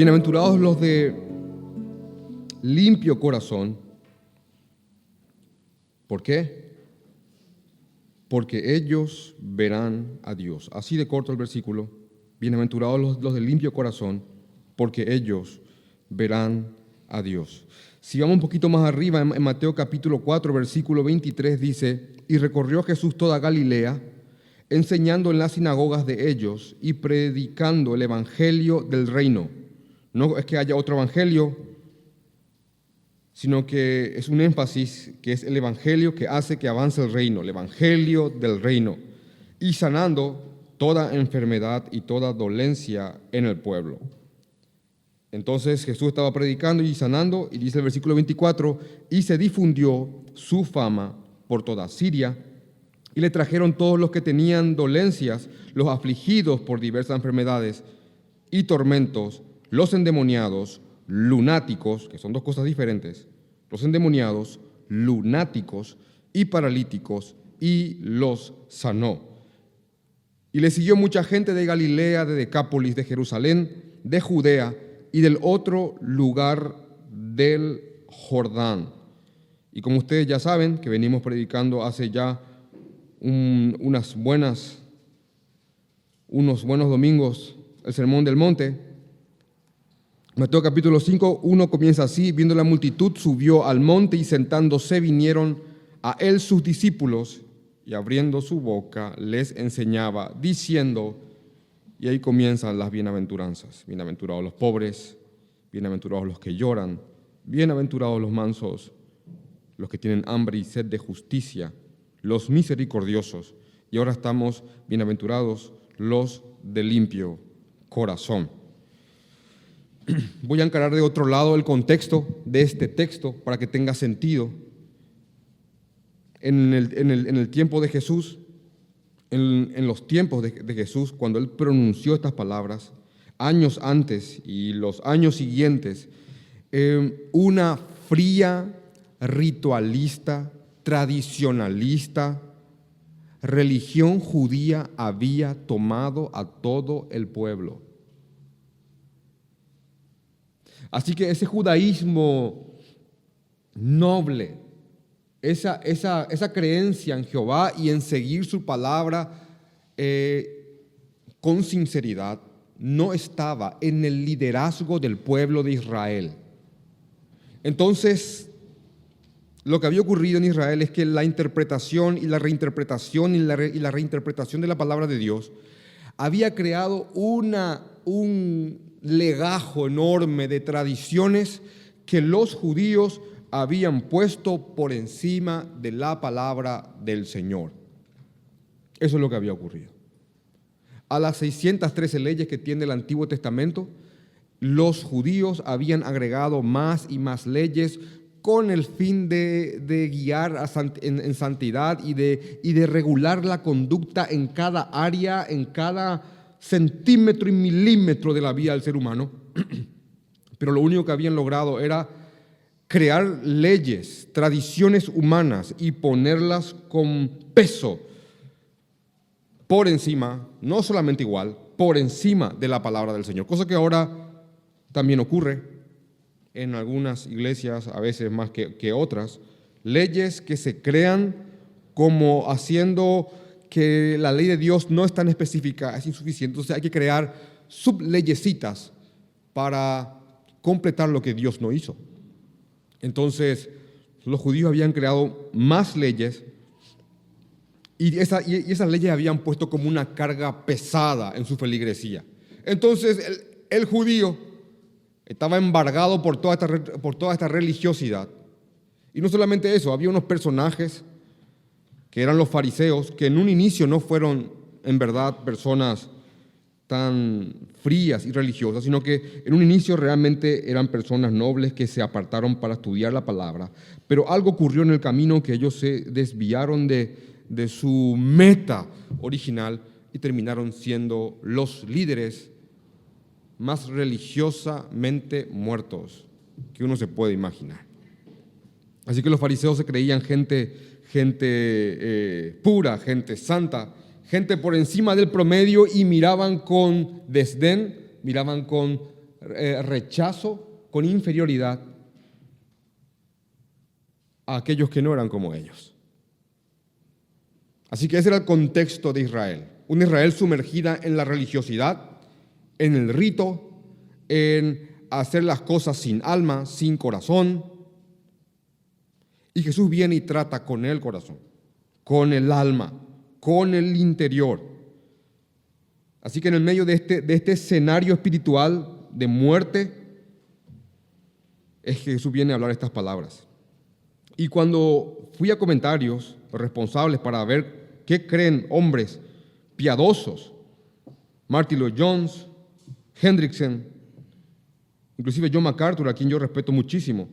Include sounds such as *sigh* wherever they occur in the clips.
Bienaventurados los de limpio corazón. ¿Por qué? Porque ellos verán a Dios. Así de corto el versículo. Bienaventurados los, de limpio corazón, porque ellos verán a Dios. Si vamos un poquito más arriba, en Mateo capítulo 4, versículo 23 dice, y recorrió Jesús toda Galilea, enseñando en las sinagogas de ellos y predicando el evangelio del reino. No es que haya otro evangelio, sino que es un énfasis que es el evangelio que hace que avance el reino, el evangelio del reino, y sanando toda enfermedad y toda dolencia en el pueblo. Entonces Jesús estaba predicando y sanando, y dice el versículo 24, y se difundió su fama por toda Siria, y le trajeron todos los que tenían dolencias, los afligidos por diversas enfermedades y tormentos, los endemoniados, lunáticos, que son dos cosas diferentes, los endemoniados, lunáticos y paralíticos, y los sanó. Y le siguió mucha gente de Galilea, de Decápolis, de Jerusalén, de Judea, y del otro lugar del Jordán. Y como ustedes ya saben, que venimos predicando hace ya unas buenas, unos buenos domingos el Sermón del Monte, Mateo capítulo 5, uno comienza así, viendo la multitud, subió al monte y sentándose vinieron a él sus discípulos y abriendo su boca les enseñaba, diciendo, y ahí comienzan las bienaventuranzas. Bienaventurados los pobres, bienaventurados los que lloran, bienaventurados los mansos, los que tienen hambre y sed de justicia, los misericordiosos. Y ahora estamos bienaventurados los de limpio corazón. *clears throat* Voy a encarar de otro lado el contexto de este texto para que tenga sentido. En el, tiempo de Jesús, en, los tiempos de, Jesús, cuando él pronunció estas palabras, años antes y los años siguientes, eh, una fría, ritualista, tradicionalista, religión judía había tomado a todo el pueblo. Así que ese judaísmo noble, esa, esa, creencia en Jehová y en seguir su palabra eh, con sinceridad no estaba en el liderazgo del pueblo de Israel. Entonces, lo que había ocurrido en Israel es que la interpretación y la reinterpretación y la, reinterpretación de la palabra de Dios había creado una, un legajo enorme de tradiciones que los judíos habían puesto por encima de la palabra del Señor. Eso es lo que había ocurrido. A las 613 leyes que tiene el Antiguo Testamento, los judíos habían agregado más y más leyes con el fin de, guiar en, santidad y de, y de regular la conducta en cada área, en cada centímetro y milímetro de la vida del ser humano. *clears throat* Pero lo único que habían logrado era crear leyes, tradiciones humanas y ponerlas con peso por encima, no solamente igual, por encima de la palabra del Señor. Cosa que ahora también ocurre en algunas iglesias, a veces más que, que otras, leyes que se crean como haciendo que la ley de Dios no es tan específica, es insuficiente, entonces hay que crear subleyecitas para completar lo que Dios no hizo. Entonces, los judíos habían creado más leyes y, esa, y esas leyes habían puesto como una carga pesada en su feligresía. Entonces, el, el judío estaba embargado por toda, esta, por toda esta religiosidad. Y no solamente eso, había unos personajes que eran los fariseos, que en un inicio no fueron en verdad personas tan frías y religiosas, sino que en un inicio realmente eran personas nobles que se apartaron para estudiar la palabra. Pero algo ocurrió en el camino que ellos se desviaron de, de su meta original y terminaron siendo los líderes más religiosamente muertos que uno se puede imaginar. Así que los fariseos se creían gente gente eh, pura, gente santa, gente por encima del promedio y miraban con desdén, miraban con eh, rechazo, con inferioridad a aquellos que no eran como ellos. Así que ese era el contexto de Israel. Una Israel sumergida en la religiosidad, en el rito, en hacer las cosas sin alma, sin corazón. Y Jesús viene y trata con el corazón, con el alma, con el interior. Así que en el medio de este, de este escenario espiritual de muerte, es que Jesús viene a hablar estas palabras. Y cuando fui a comentarios responsables para ver qué creen hombres piadosos, Martin Lloyd Jones, Hendrickson, inclusive John MacArthur, a quien yo respeto muchísimo,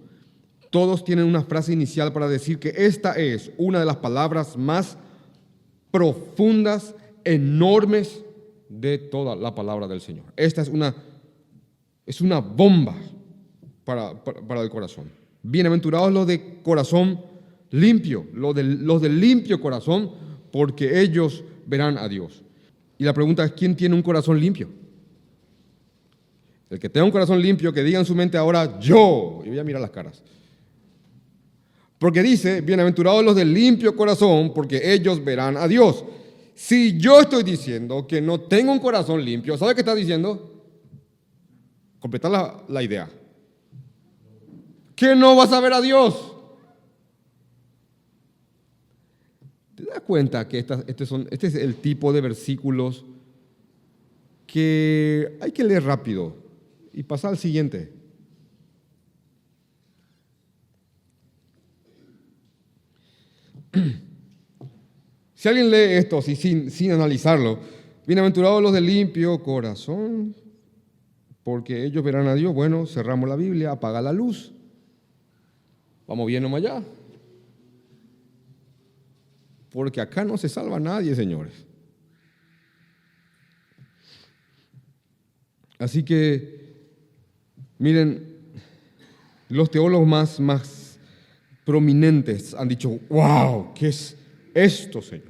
todos tienen una frase inicial para decir que esta es una de las palabras más profundas, enormes de toda la palabra del Señor. Esta es una, es una bomba para, para, el corazón. Bienaventurados los de corazón limpio, los de, los de limpio corazón, porque ellos verán a Dios. Y la pregunta es, ¿quién tiene un corazón limpio? El que tenga un corazón limpio, que diga en su mente ahora, yo, y voy a mirar las caras. Porque dice, bienaventurados los de limpio corazón, porque ellos verán a Dios. Si yo estoy diciendo que no tengo un corazón limpio, ¿sabe qué está diciendo? Completar la, la idea. Que no vas a ver a Dios. ¿Te das cuenta que este, son, este es el tipo de versículos que hay que leer rápido y pasar al siguiente? Si alguien lee esto así sin, sin analizarlo, bienaventurados los de limpio corazón, porque ellos verán a Dios. Bueno, cerramos la Biblia, apaga la luz. Vamos bien nomás allá. Porque acá no se salva nadie, señores. Así que, miren, los teólogos más, más prominentes han dicho, wow, ¿qué es esto, Señor?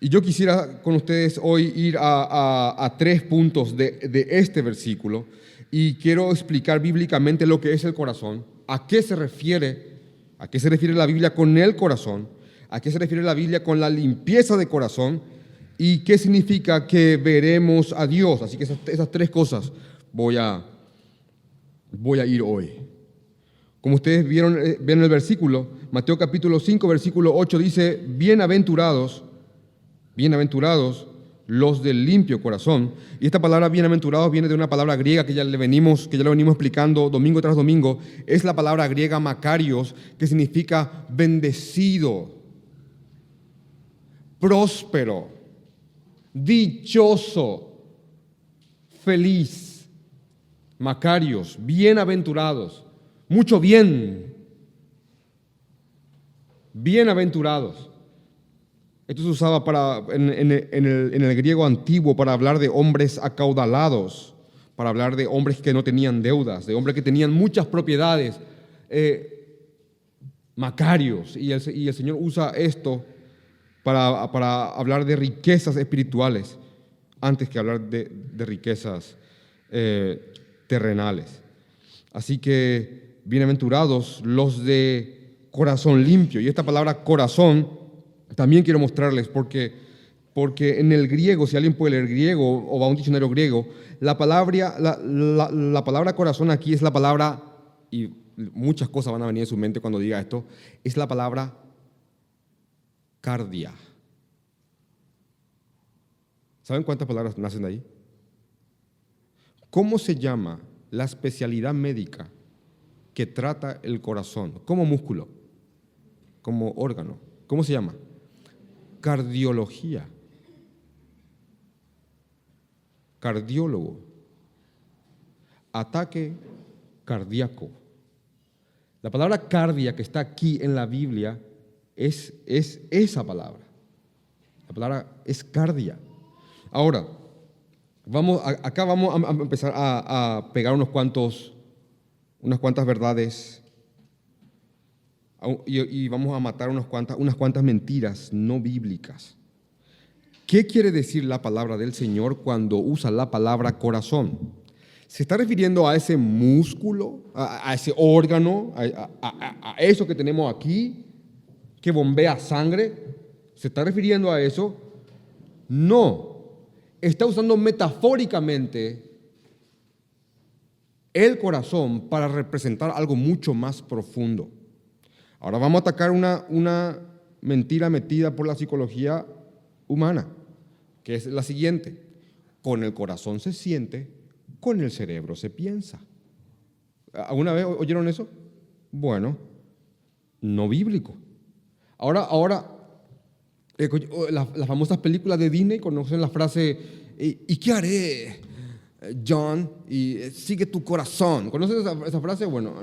Y yo quisiera con ustedes hoy ir a, tres puntos de, este versículo y quiero explicar bíblicamente lo que es el corazón, a qué se refiere, a qué se refiere la Biblia con el corazón, a qué se refiere la Biblia con la limpieza de corazón y qué significa que veremos a Dios. Así que esas, esas tres cosas voy a, voy a ir hoy. Como ustedes vieron, eh, ven el versículo, Mateo capítulo 5, versículo 8 dice, bienaventurados, bienaventurados los del limpio corazón. Y esta palabra bienaventurados viene de una palabra griega que ya le venimos, que ya lo venimos explicando domingo tras domingo. Es la palabra griega macarios, que significa bendecido, próspero, dichoso, feliz. Macarios, bienaventurados mucho bien. Bienaventurados. Esto se usaba para, en, el, griego antiguo para hablar de hombres acaudalados, para hablar de hombres que no tenían deudas, de hombres que tenían muchas propiedades, eh, macarios. Y el, Señor usa esto para, hablar de riquezas espirituales antes que hablar de, riquezas eh, terrenales. Así que bienaventurados los de corazón limpio. Y esta palabra corazón también quiero mostrarles porque, porque en el griego, si alguien puede leer griego o va a un diccionario griego, la palabra, la, palabra corazón aquí es la palabra, y muchas cosas van a venir en su mente cuando diga esto, es la palabra cardia. ¿Saben cuántas palabras nacen de ahí? ¿Cómo se llama la especialidad médica que trata el corazón como músculo, como órgano. ¿Cómo se llama? Cardiología. Cardiólogo. Ataque cardíaco. La palabra cardia que está aquí en la Biblia es, es esa palabra. La palabra es cardia. Ahora, vamos, acá vamos a empezar a, a pegar unos cuantos unas cuantas verdades y, vamos a matar unas cuantas, unas cuantas mentiras no bíblicas. ¿Qué quiere decir la palabra del Señor cuando usa la palabra corazón? Se está refiriendo a ese músculo, a, ese órgano, a, eso que tenemos aquí, que bombea sangre. ¿Se está refiriendo a eso? No. Está usando metafóricamente el corazón para representar algo mucho más profundo. Ahora vamos a atacar una, una mentira metida por la psicología humana, que es la siguiente. Con el corazón se siente, con el cerebro se piensa. ¿Alguna vez oyeron eso? Bueno, no bíblico. Ahora, ahora eh, las, famosas películas de Disney conocen la frase, ¿y qué haré, John? Y eh, sigue tu corazón. ¿Conoces esa, frase? Bueno,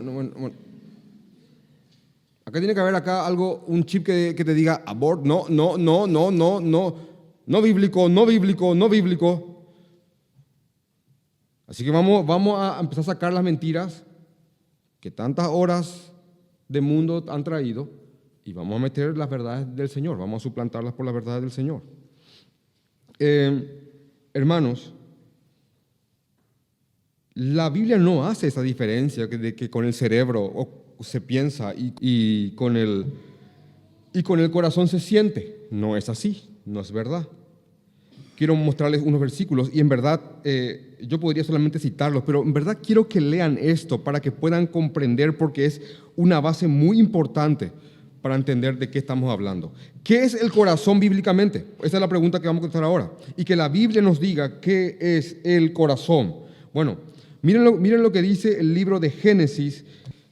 acá tiene que haber acá algo, un chip que, que te diga, abort, no, no, no, no, no, no, no bíblico, no bíblico, no bíblico. Así que vamos, vamos a empezar a sacar las mentiras que tantas horas de mundo han traído y vamos a meter las verdades del Señor, vamos a suplantarlas por las verdades del Señor. Eh, hermanos, la Biblia no hace esa diferencia de que con el cerebro se piensa y, con el, y con el corazón se siente. No es así, no es verdad quiero mostrarles unos versículos y en verdad eh, yo podría solamente citarlos, pero en verdad quiero que lean esto para que puedan comprender porque es una base muy importante para entender de qué estamos hablando. ¿Qué es el corazón bíblicamente? Esa es la pregunta que vamos a contestar ahora. Y que la Biblia nos diga qué es el corazón. Bueno, miren lo, que dice el libro de Génesis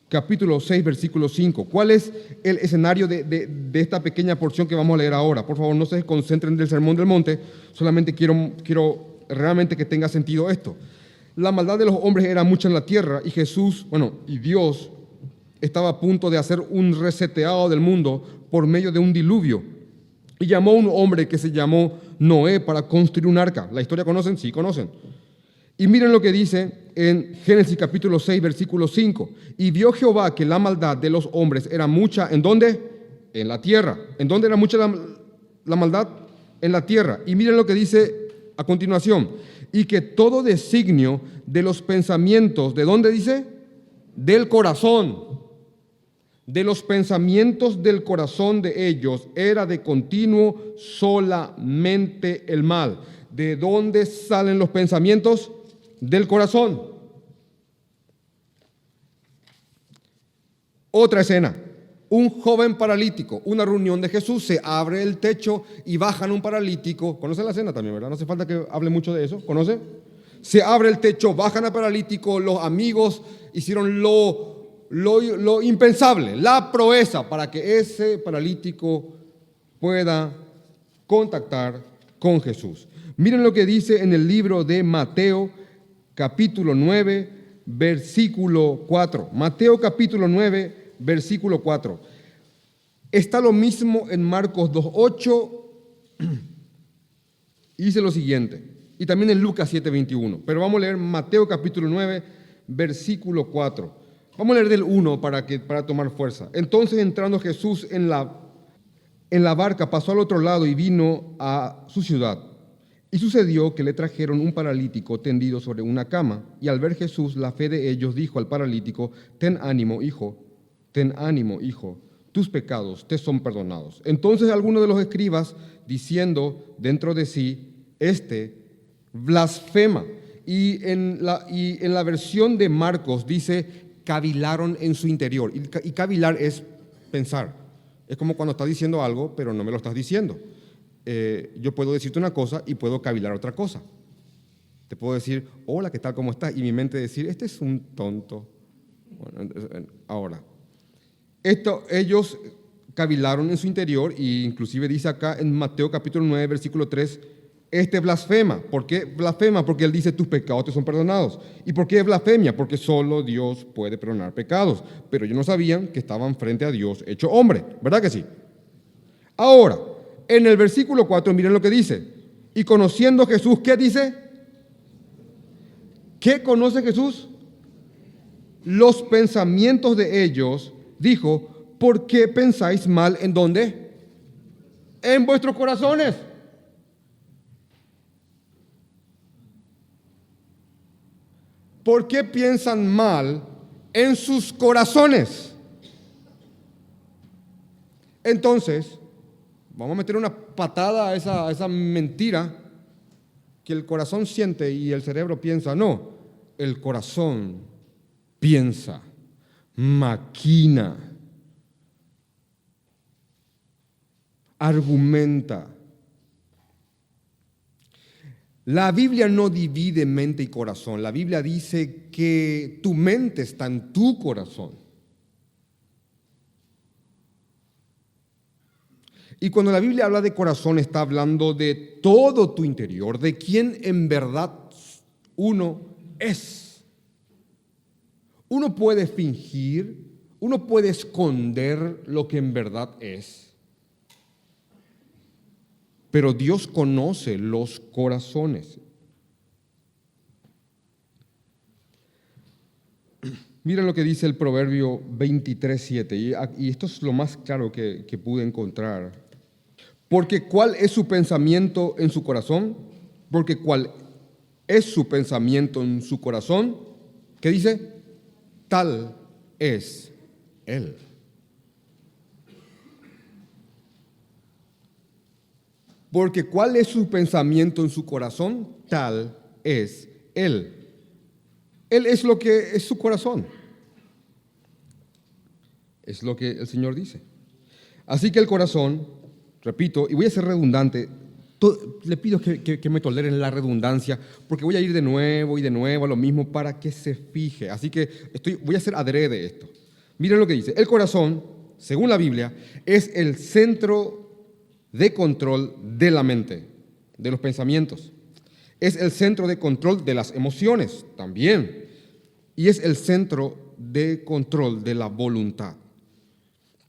capítulo 6, versículo 5. ¿Cuál es el escenario de, esta pequeña porción que vamos a leer ahora? Por favor, no se concentren del Sermón del Monte, solamente quiero, quiero realmente que tenga sentido esto. La maldad de los hombres era mucha en la tierra y Jesús, bueno, y Dios estaba a punto de hacer un reseteado del mundo por medio de un diluvio. Y llamó a un hombre que se llamó Noé para construir un arca. ¿La historia conocen? Sí, conocen. Y miren lo que dice en Génesis capítulo 6, versículo 5. Y vio Jehová que la maldad de los hombres era mucha. ¿En dónde? En la tierra. ¿En dónde era mucha la, maldad? En la tierra. Y miren lo que dice a continuación. Y que todo designio de los pensamientos, ¿de dónde dice? Del corazón. De los pensamientos del corazón de ellos era de continuo solamente el mal. ¿De dónde salen los pensamientos? Del corazón. Otra escena. Un joven paralítico, una reunión de Jesús, se abre el techo y bajan un paralítico. ¿Conocen la escena también, verdad? No hace falta que hable mucho de eso. ¿Conoce? Se abre el techo, bajan al paralítico, los amigos hicieron lo, impensable, la proeza para que ese paralítico pueda contactar con Jesús. Miren lo que dice en el libro de Mateo capítulo 9, versículo 4. Mateo capítulo 9, versículo 4. Está lo mismo en Marcos 2.8 y *clears throat* dice lo siguiente. Y también en Lucas 7.21. Pero vamos a leer Mateo capítulo 9, versículo 4. Vamos a leer del 1 para, que, para tomar fuerza. Entonces entrando Jesús en la, en la barca, pasó al otro lado y vino a su ciudad. Y sucedió que le trajeron un paralítico tendido sobre una cama, y al ver Jesús la fe de ellos dijo al paralítico, ten ánimo, hijo, ten ánimo, hijo, tus pecados te son perdonados. Entonces alguno de los escribas, diciendo dentro de sí, este blasfema. Y en la, y versión de Marcos dice, cavilaron en su interior. Y cavilar es pensar. Es como cuando estás diciendo algo, pero no me lo estás diciendo. Eh, yo puedo decirte una cosa y puedo cavilar otra cosa. Te puedo decir, hola, ¿qué tal? ¿Cómo estás? Y mi mente decir, este es un tonto. ahora, esto, ellos cavilaron en su interior e inclusive dice acá en Mateo capítulo 9, versículo 3, este blasfema. ¿Por qué blasfema? Porque él dice, tus pecados te son perdonados. ¿Y por qué blasfemia? Porque solo Dios puede perdonar pecados. Pero ellos no sabían que estaban frente a Dios hecho hombre. ¿Verdad que sí? Ahora, en el versículo 4, miren lo que dice. Y conociendo Jesús, ¿qué dice? ¿Qué conoce Jesús? Los pensamientos de ellos, dijo, ¿por qué pensáis mal en dónde? En vuestros corazones. ¿Por qué piensan mal en sus corazones? Entonces, vamos a meter una patada a esa, mentira que el corazón siente y el cerebro piensa. No, el corazón piensa, maquina, argumenta. La Biblia no divide mente y corazón. La Biblia dice que tu mente está en tu corazón. Y cuando la Biblia habla de corazón está hablando de todo tu interior, de quién en verdad uno es. Uno puede fingir, uno puede esconder lo que en verdad es. Pero Dios conoce los corazones. *clears throat* Miren lo que dice el Proverbio 23.7, y, esto es lo más claro que, que pude encontrar. Porque cuál es su pensamiento en su corazón, porque cuál es su pensamiento en su corazón, ¿qué dice? Tal es Él. Porque cuál es su pensamiento en su corazón, tal es Él. Él es lo que es su corazón. Es lo que el Señor dice. Así que el corazón, repito, y voy a ser redundante, le pido que, me toleren la redundancia, porque voy a ir de nuevo y de nuevo a lo mismo para que se fije. Así que voy a hacer adrede esto. Miren lo que dice. El corazón, según la Biblia, es el centro de control de la mente, de los pensamientos. Es el centro de control de las emociones también. Y es el centro de control de la voluntad.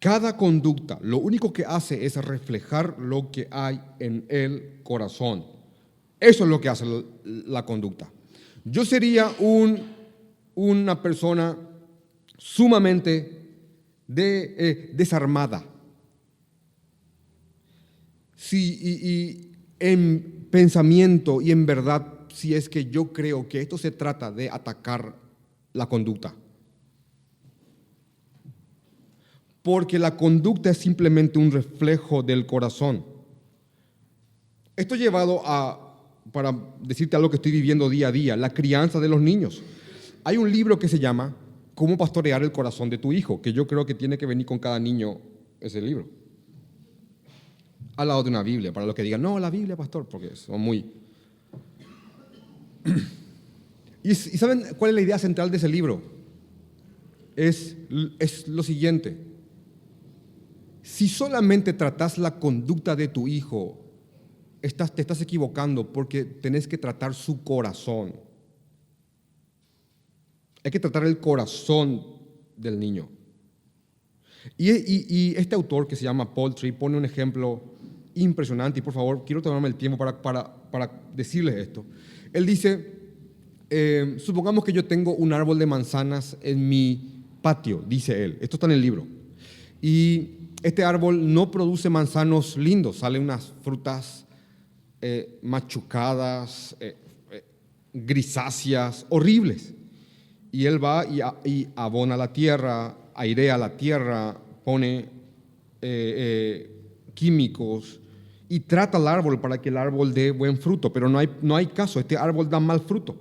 Cada conducta lo único que hace es reflejar lo que hay en el corazón. Eso es lo que hace la conducta. Yo sería un, una persona sumamente eh, desarmada si, en pensamiento y en verdad, si es que yo creo que esto se trata de atacar la conducta. Porque la conducta es simplemente un reflejo del corazón. Esto llevado a, para decirte algo que estoy viviendo día a día, la crianza de los niños. Hay un libro que se llama Cómo pastorear el corazón de tu hijo, que yo creo que tiene que venir con cada niño ese libro al lado de una Biblia, para los que digan, no, la Biblia, pastor, porque son muy... *clears throat* ¿Y, saben cuál es la idea central de ese libro? Es, es lo siguiente. Si solamente tratas la conducta de tu hijo, estás, te estás equivocando porque tenés que tratar su corazón. Hay que tratar el corazón del niño. Y, este autor que se llama Paul Tree pone un ejemplo impresionante y por favor quiero tomarme el tiempo para, para, para decirles esto. Él dice, eh, supongamos que yo tengo un árbol de manzanas en mi patio, dice él, esto está en el libro, y este árbol no produce manzanos lindos, salen unas frutas eh, machucadas, eh, grisáceas, horribles. Y él va y, abona la tierra, airea la tierra, pone químicos, y trata al árbol para que el árbol dé buen fruto, pero no hay, no hay caso, este árbol da mal fruto.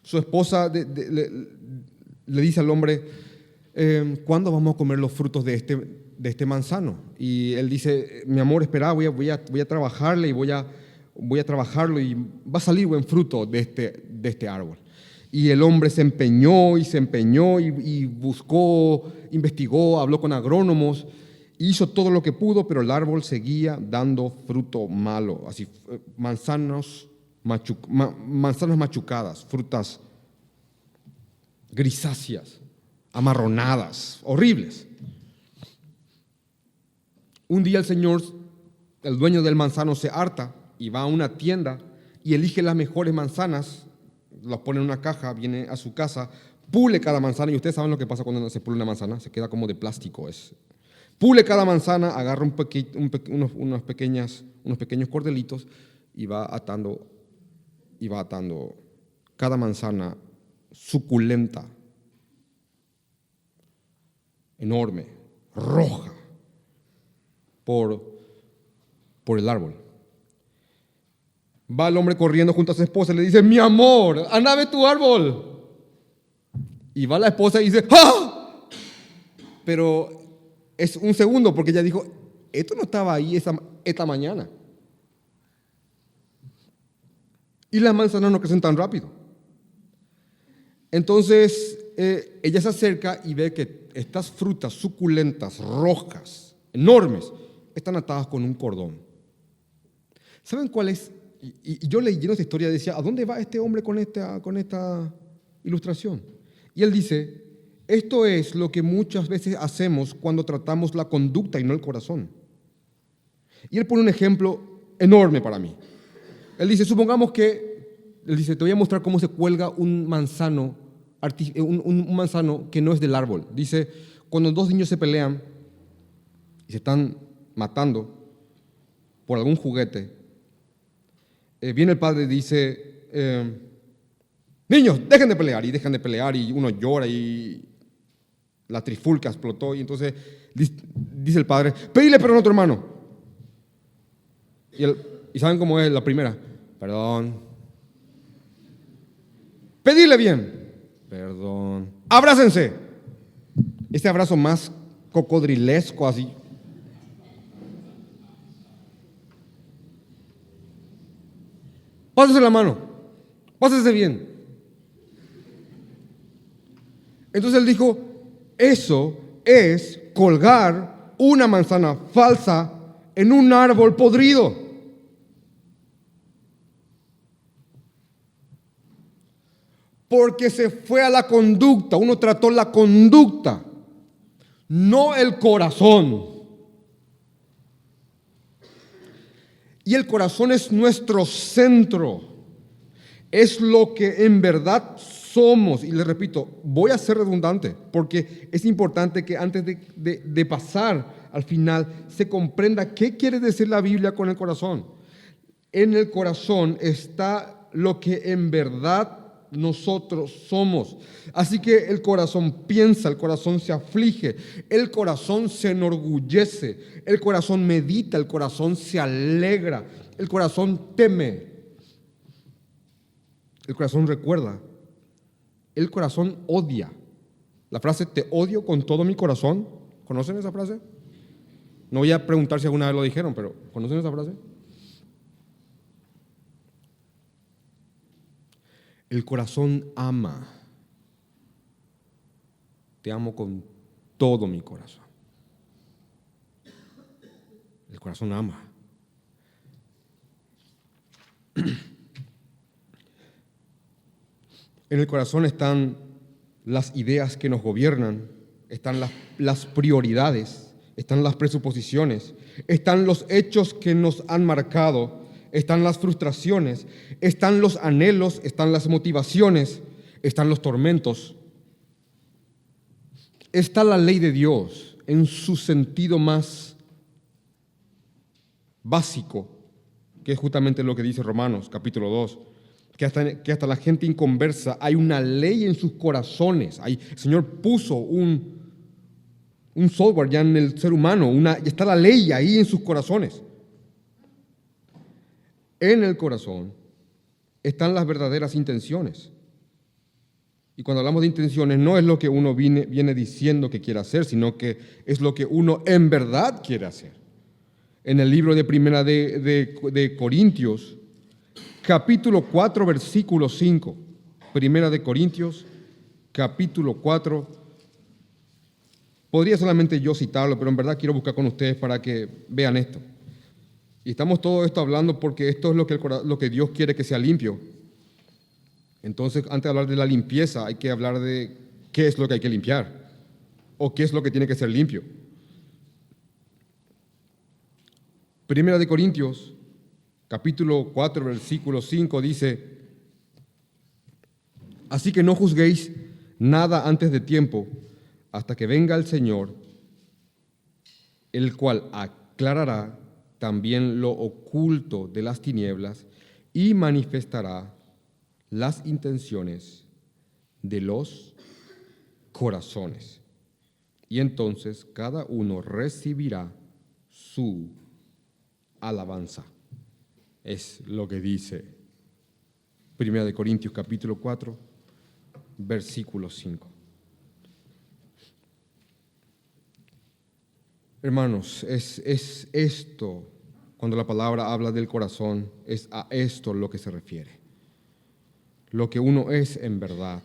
Su esposa le, dice al hombre, em, ¿cuándo vamos a comer los frutos de este, de este manzano? Y él dice, mi amor, espera, voy a, voy a, voy a trabajarle y voy a, voy a trabajarlo y va a salir buen fruto de este, de este árbol. Y el hombre se empeñó y se empeñó y, buscó, investigó, habló con agrónomos Hizo todo lo que pudo, pero el árbol seguía dando fruto malo, así eh, manzanas, manzanas machucadas, frutas grisáceas, amarronadas, horribles. Un día el señor, el dueño del manzano, se harta y va a una tienda y elige las mejores manzanas, las pone en una caja, viene a su casa, pule cada manzana y ustedes saben lo que pasa cuando se pule una manzana, se queda como de plástico, es Pule cada manzana, agarra unos, pequeñas, unos pequeños cordelitos y va atando, y va atando cada manzana suculenta, enorme, roja, por, por el árbol. Va el hombre corriendo junto a su esposa y le dice, mi amor, anda tu árbol. Y va la esposa y dice, ¡ah! Pero es un segundo porque ella dijo, esto no estaba ahí esa, esta mañana. Y las manzanas no crecen tan rápido. Entonces eh, ella se acerca y ve que estas frutas suculentas, rojas, enormes, están atadas con un cordón. ¿Saben cuál es? Y, yo leyendo esta historia decía, ¿a dónde va este hombre con esta, con esta ilustración? Y él dice, esto es lo que muchas veces hacemos cuando tratamos la conducta y no el corazón. Y él pone un ejemplo enorme para mí. Él dice, supongamos que, él dice, te voy a mostrar cómo se cuelga un manzano, un, manzano que no es del árbol. Dice, cuando dos niños se pelean y se están matando por algún juguete, eh, viene el padre y dice, eh, niños, dejen de pelear, y dejan de pelear, y uno llora, y la trifulca explotó, y entonces dice el padre, pedile perdón a tu hermano. Y, y saben cómo es la primera, perdón. Pedile bien, perdón. Abrácense. Este abrazo más cocodrilesco así. Pásese la mano, pásese bien. Entonces él dijo, eso es colgar una manzana falsa en un árbol podrido. Porque se fue a la conducta, uno trató la conducta, no el corazón. Y el corazón es nuestro centro, es lo que en verdad somos, y le repito, voy a ser redundante, porque es importante que antes de, pasar al final se comprenda qué quiere decir la Biblia con el corazón. En el corazón está lo que en verdad nosotros somos. Así que el corazón piensa, el corazón se aflige, el corazón se enorgullece, el corazón medita, el corazón se alegra, el corazón teme, el corazón recuerda, el corazón odia. La frase te odio con todo mi corazón, ¿conocen esa frase? No voy a preguntar si alguna vez lo dijeron, pero ¿conocen esa frase? El corazón ama. Te amo con todo mi corazón. El corazón ama. *clears throat* En el corazón están las ideas que nos gobiernan, están las, prioridades, están las presuposiciones, están los hechos que nos han marcado, están las frustraciones, están los anhelos, están las motivaciones, están los tormentos. Está la ley de Dios en su sentido más básico, que es justamente lo que dice Romanos capítulo 2 que hasta, que hasta la gente inconversa, hay una ley en sus corazones. Hay, el Señor puso un, un software ya en el ser humano, una, está la ley ahí en sus corazones. En el corazón están las verdaderas intenciones. Y cuando hablamos de intenciones, no es lo que uno viene, diciendo que quiere hacer, sino que es lo que uno en verdad quiere hacer. En el libro de Primera de, de, de Corintios, capítulo 4, versículo 5. Primera de Corintios, capítulo 4. Podría solamente yo citarlo, pero en verdad quiero buscar con ustedes para que vean esto. Y estamos todo esto hablando porque esto es lo que, lo que Dios quiere que sea limpio. Entonces, antes de hablar de la limpieza, hay que hablar de qué es lo que hay que limpiar o qué es lo que tiene que ser limpio. Primera de Corintios, capítulo 4, versículo 5 dice, así que no juzguéis nada antes de tiempo hasta que venga el Señor, el cual aclarará también lo oculto de las tinieblas y manifestará las intenciones de los corazones. Y entonces cada uno recibirá su alabanza. Es lo que dice 1 Corintios capítulo 4, versículo 5. Hermanos, es, es esto, cuando la palabra habla del corazón, es a esto lo que se refiere. Lo que uno es en verdad.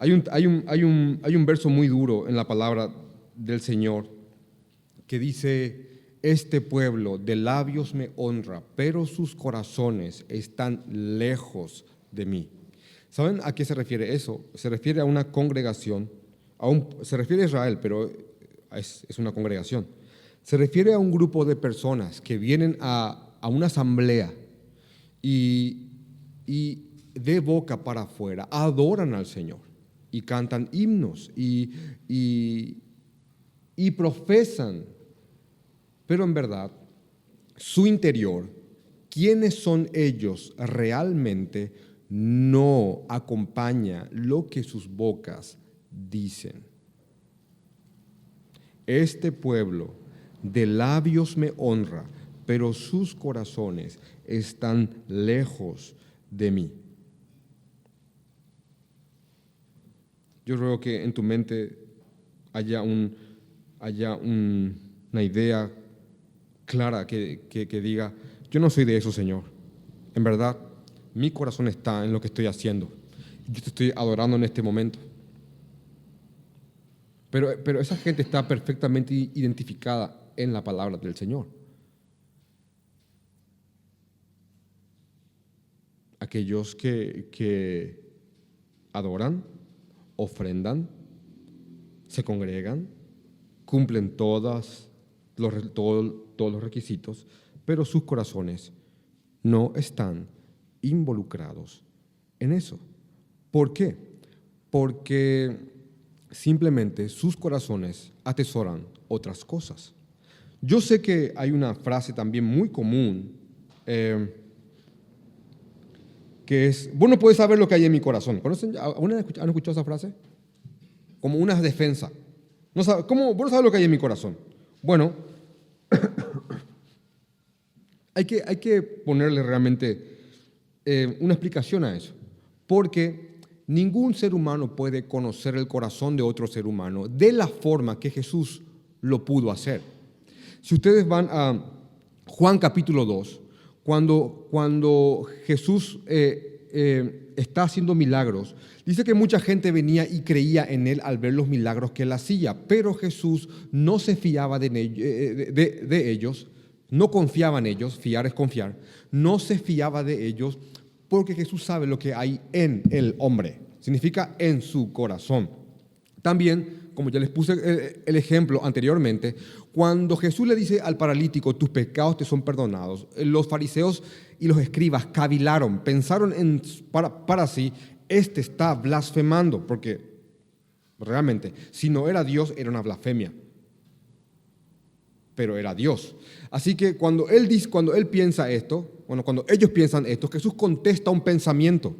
Hay un, hay un, hay un, hay un verso muy duro en la palabra del Señor que dice, este pueblo de labios me honra, pero sus corazones están lejos de mí. ¿Saben a qué se refiere eso? Se refiere a una congregación, a un, se refiere a Israel, pero es, es, una congregación. Se refiere a un grupo de personas que vienen a, a una asamblea y, y, de boca para afuera adoran al Señor y cantan himnos y, y, y profesan pero en verdad, su interior, quiénes son ellos realmente, no acompaña lo que sus bocas dicen. Este pueblo de labios me honra, pero sus corazones están lejos de mí. Yo ruego que en tu mente haya, un, haya una idea clara que, diga, yo no soy de eso, Señor. En verdad, mi corazón está en lo que estoy haciendo. Yo te estoy adorando en este momento. Pero, pero esa gente está perfectamente identificada en la palabra del Señor. Aquellos que, que adoran, ofrendan, se congregan, cumplen todas los, todo, todos los requisitos, pero sus corazones no están involucrados en eso. ¿Por qué? Porque simplemente sus corazones atesoran otras cosas. Yo sé que hay una frase también muy común eh, que es, vos no puedes saber lo que hay en mi corazón. ¿Conocen, ¿Han escuchado esa frase? Como una defensa. No ¿Cómo? Vos no sabes lo que hay en mi corazón. Bueno, *coughs* hay, que, hay que ponerle realmente eh, una explicación a eso, porque ningún ser humano puede conocer el corazón de otro ser humano de la forma que Jesús lo pudo hacer. Si ustedes van a Juan capítulo 2, cuando, cuando Jesús eh, eh, está haciendo milagros, dice que mucha gente venía y creía en él al ver los milagros que él hacía, pero Jesús no se fiaba de, de, de ellos no confiaba en ellos, fiar es confiar, no se fiaba de ellos porque Jesús sabe lo que hay en el hombre, significa en su corazón. También, como ya les puse el ejemplo anteriormente, cuando Jesús le dice al paralítico, tus pecados te son perdonados, los fariseos y los escribas cavilaron, pensaron en, para, para sí, este está blasfemando, porque realmente, si no era Dios, era una blasfemia pero era Dios. Así que cuando él, dice, cuando él piensa esto, bueno, cuando ellos piensan esto, Jesús contesta un pensamiento.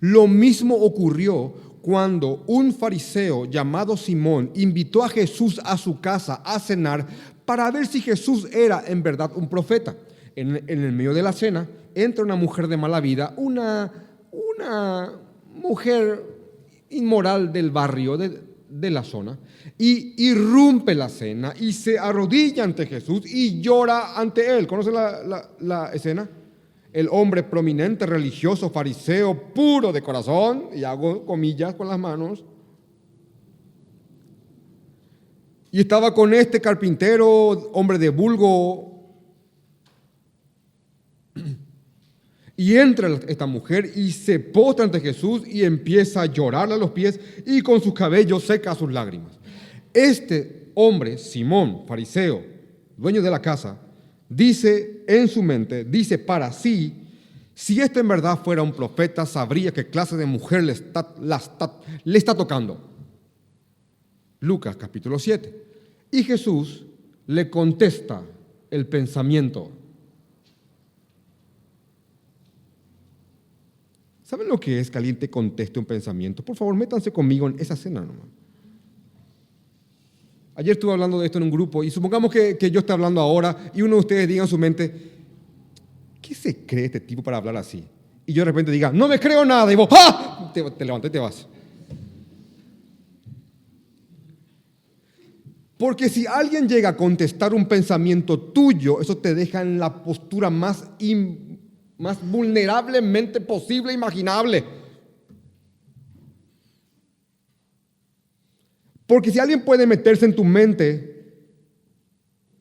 Lo mismo ocurrió cuando un fariseo llamado Simón invitó a Jesús a su casa a cenar para ver si Jesús era en verdad un profeta. En, el medio de la cena entra una mujer de mala vida, una, una mujer inmoral del barrio, de, de la zona y irrumpe la cena y se arrodilla ante Jesús y llora ante él. ¿Conocen la, escena? El hombre prominente, religioso, fariseo, puro de corazón, y hago comillas con las manos, y estaba con este carpintero, hombre de vulgo, Y entra esta mujer y se postra ante Jesús y empieza a llorarle a los pies y con sus cabellos seca sus lágrimas. Este hombre, Simón, fariseo, dueño de la casa, dice en su mente, dice para sí, si este en verdad fuera un profeta, sabría qué clase de mujer le está, le está tocando. Lucas capítulo 7. Y Jesús le contesta el pensamiento ¿Saben lo que es que alguien te conteste un pensamiento? Por favor, métanse conmigo en esa cena nomás. Ayer estuve hablando de esto en un grupo y supongamos que, yo esté hablando ahora y uno de ustedes diga en su mente, ¿qué se cree este tipo para hablar así? Y yo de repente diga, no me creo nada y vos, ¡ah! Te, te levantas y te vas. Porque si alguien llega a contestar un pensamiento tuyo, eso te deja en la postura más, más vulnerablemente posible, imaginable. Porque si alguien puede meterse en tu mente,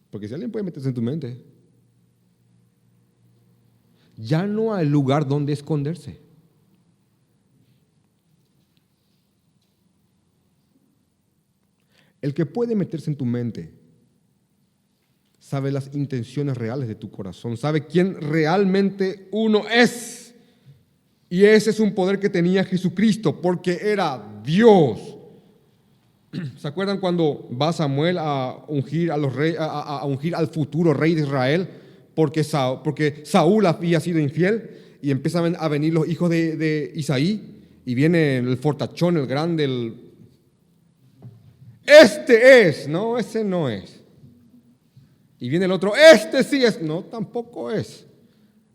porque si alguien puede meterse en tu mente, ya no hay lugar donde esconderse. El que puede meterse en tu mente sabe las intenciones reales de tu corazón, sabe quién realmente uno es. Y ese es un poder que tenía Jesucristo, porque era Dios. ¿Se acuerdan cuando va Samuel a ungir, a los al futuro rey de Israel? Porque, Sa- porque Saúl había sido infiel y empiezan a venir los hijos de, de Isaí y viene el fortachón, el grande, el... Este es, no, ese no es. Y viene el otro, este sí es, no, tampoco es.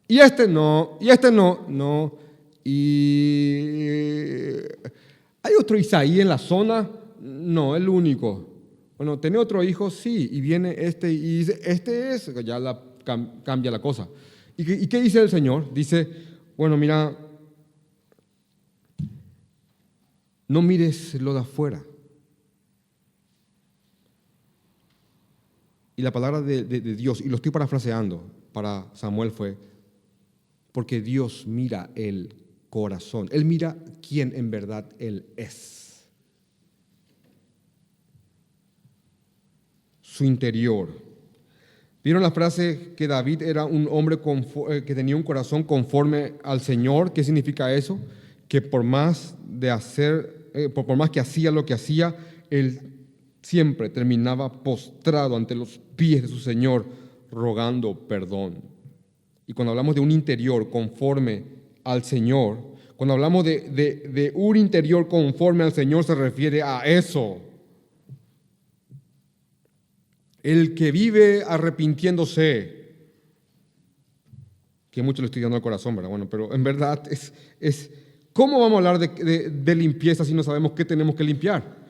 Y este no, y este no, no. Y hay otro Isaí en la zona, no, el único. Bueno, tiene otro hijo, sí, y viene este y dice, este es, ya cambia la cosa. ¿Y qué, dice el Señor? Dice, bueno, mira, no mires lo de afuera. Y la palabra de- de Dios, y lo estoy parafraseando para Samuel fue, porque Dios mira el corazón, Él mira quién en verdad Él es. Su interior. ¿Vieron la frase que David era un hombre eh, que tenía un corazón conforme al Señor? ¿Qué significa eso? Que por más de hacer, eh, por, más que hacía lo que hacía, él siempre terminaba postrado ante los pies de su Señor, rogando perdón. Y cuando hablamos de un interior conforme al Señor, cuando hablamos de- de un interior conforme al Señor, se refiere a eso. El que vive arrepintiéndose, que mucho le estoy dando al corazón. Bueno, pero en verdad es, es ¿cómo vamos a hablar de, de- de limpieza si no sabemos qué tenemos que limpiar?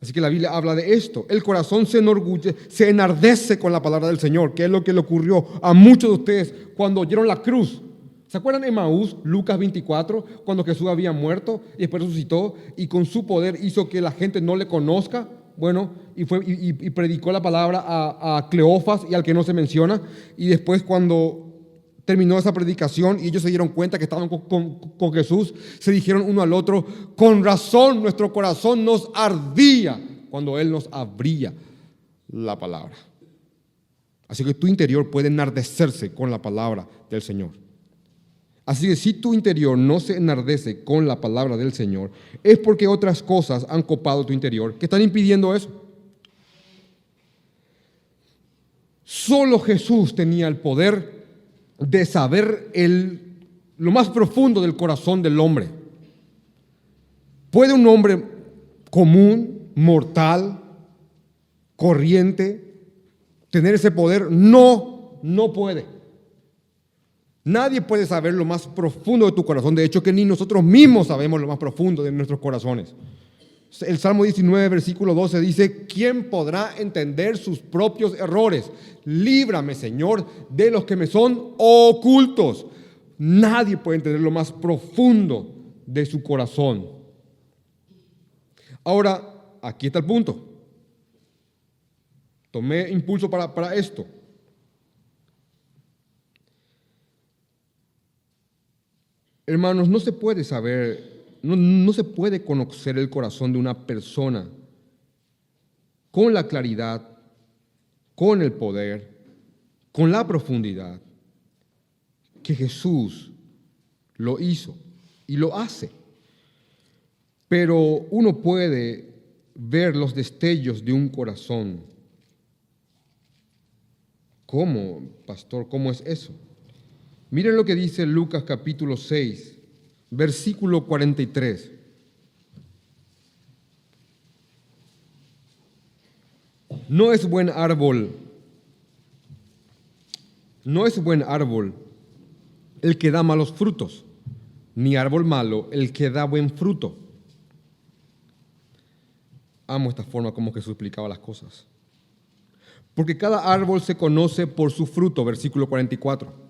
Así que la Biblia habla de esto. El corazón se enorgulle, se enardece con la palabra del Señor, que es lo que le ocurrió a muchos de ustedes cuando oyeron la cruz. ¿Se acuerdan en Maús, Lucas 24, cuando Jesús había muerto y después resucitó y con su poder hizo que la gente no le conozca? Bueno, y, fue, y, predicó la palabra a, a Cleofas y al que no se menciona. Y después cuando terminó esa predicación y ellos se dieron cuenta que estaban con- con Jesús, se dijeron uno al otro, con razón nuestro corazón nos ardía cuando Él nos abría la palabra. Así que tu interior puede enardecerse con la palabra del Señor. Así que si tu interior no se enardece con la palabra del Señor, es porque otras cosas han copado tu interior que están impidiendo eso. Solo Jesús tenía el poder de saber el, lo más profundo del corazón del hombre. ¿Puede un hombre común, mortal, corriente, tener ese poder? No, no puede. Nadie puede saber lo más profundo de tu corazón. De hecho, que ni nosotros mismos sabemos lo más profundo de nuestros corazones. El Salmo 19, versículo 12 dice, ¿quién podrá entender sus propios errores? Líbrame, Señor, de los que me son ocultos. Nadie puede entender lo más profundo de su corazón. Ahora, aquí está el punto. Tomé impulso para, para esto. Hermanos, no se puede saber, no, no se puede conocer el corazón de una persona con la claridad, con el poder, con la profundidad que Jesús lo hizo y lo hace. Pero uno puede ver los destellos de un corazón. ¿Cómo, pastor? ¿Cómo es eso? Miren lo que dice Lucas capítulo 6, versículo 43. No es buen árbol, no es buen árbol el que da malos frutos, ni árbol malo el que da buen fruto. Amo esta forma como Jesús explicaba las cosas. Porque cada árbol se conoce por su fruto, versículo 44.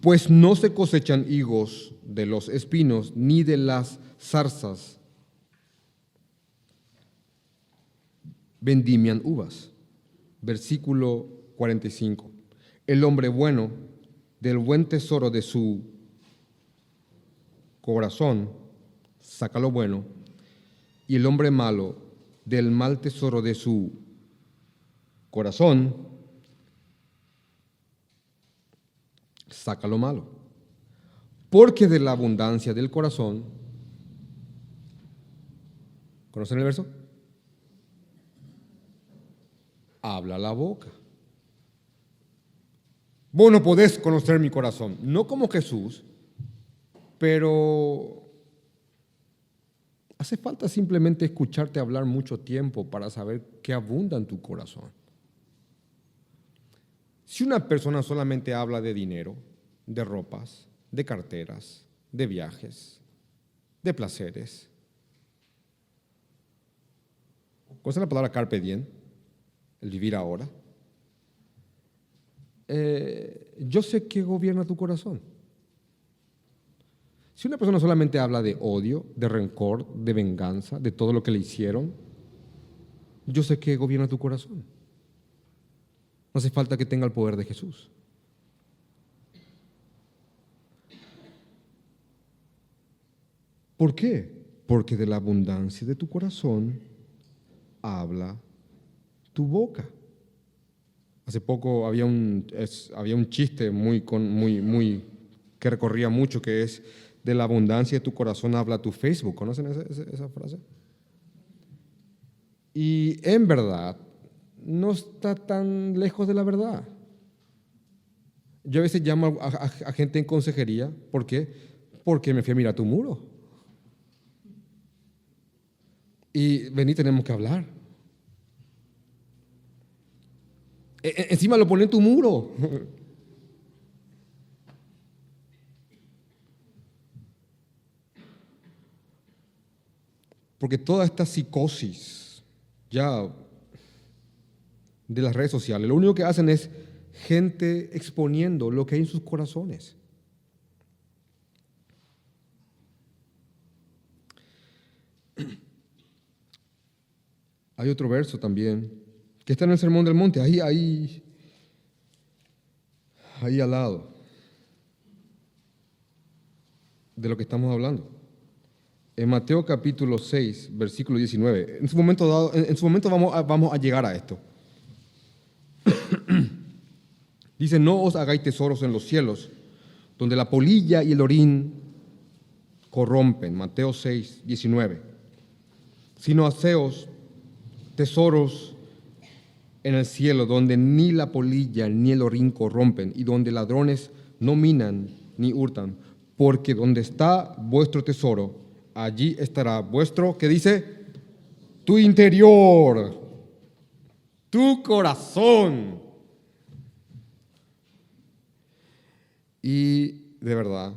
Pues no se cosechan higos de los espinos ni de las zarzas. Vendimian uvas. Versículo 45. El hombre bueno del buen tesoro de su corazón saca lo bueno y el hombre malo del mal tesoro de su corazón saca lo malo. Porque de la abundancia del corazón, ¿conocen el verso? Habla la boca. Vos no podés conocer mi corazón, no como Jesús, pero hace falta simplemente escucharte hablar mucho tiempo para saber qué abunda en tu corazón. Si una persona solamente habla de dinero, de ropas, de carteras, de viajes, de placeres, ¿cuál la palabra carpe diem? El vivir ahora. Eh, yo sé que gobierna tu corazón. Si una persona solamente habla de odio, de rencor, de venganza, de todo lo que le hicieron, yo sé que gobierna tu corazón. No hace falta que tenga el poder de Jesús. ¿Por qué? Porque de la abundancia de tu corazón habla tu boca. Hace poco había un, había un chiste muy, muy, muy, que recorría mucho, que es, de la abundancia de tu corazón habla tu Facebook. ¿Conocen esa, frase? Y en verdad, no está tan lejos de la verdad. Yo a veces llamo a, gente en consejería, ¿por qué? Porque me fui a mirar tu muro. Y vení, tenemos que hablar. E, e, encima lo pone en tu muro. *laughs* Porque toda esta psicosis ya de las redes sociales, lo único que hacen es gente exponiendo lo que hay en sus corazones. *clears throat* Hay otro verso también que está en el Sermón del Monte, ahí, ahí, ahí al lado de lo que estamos hablando. En Mateo capítulo 6, versículo 19. En su momento, dado, en, su momento vamos, vamos a llegar a esto. Dice, no os hagáis tesoros en los cielos, donde la polilla y el orín corrompen. Mateo 6, 19. Sino haceos tesoros en el cielo, donde ni la polilla ni el orín corrompen, y donde ladrones no minan ni hurtan, porque donde está vuestro tesoro, allí estará vuestro, ¿qué dice? Tu interior, tu corazón. Y de verdad,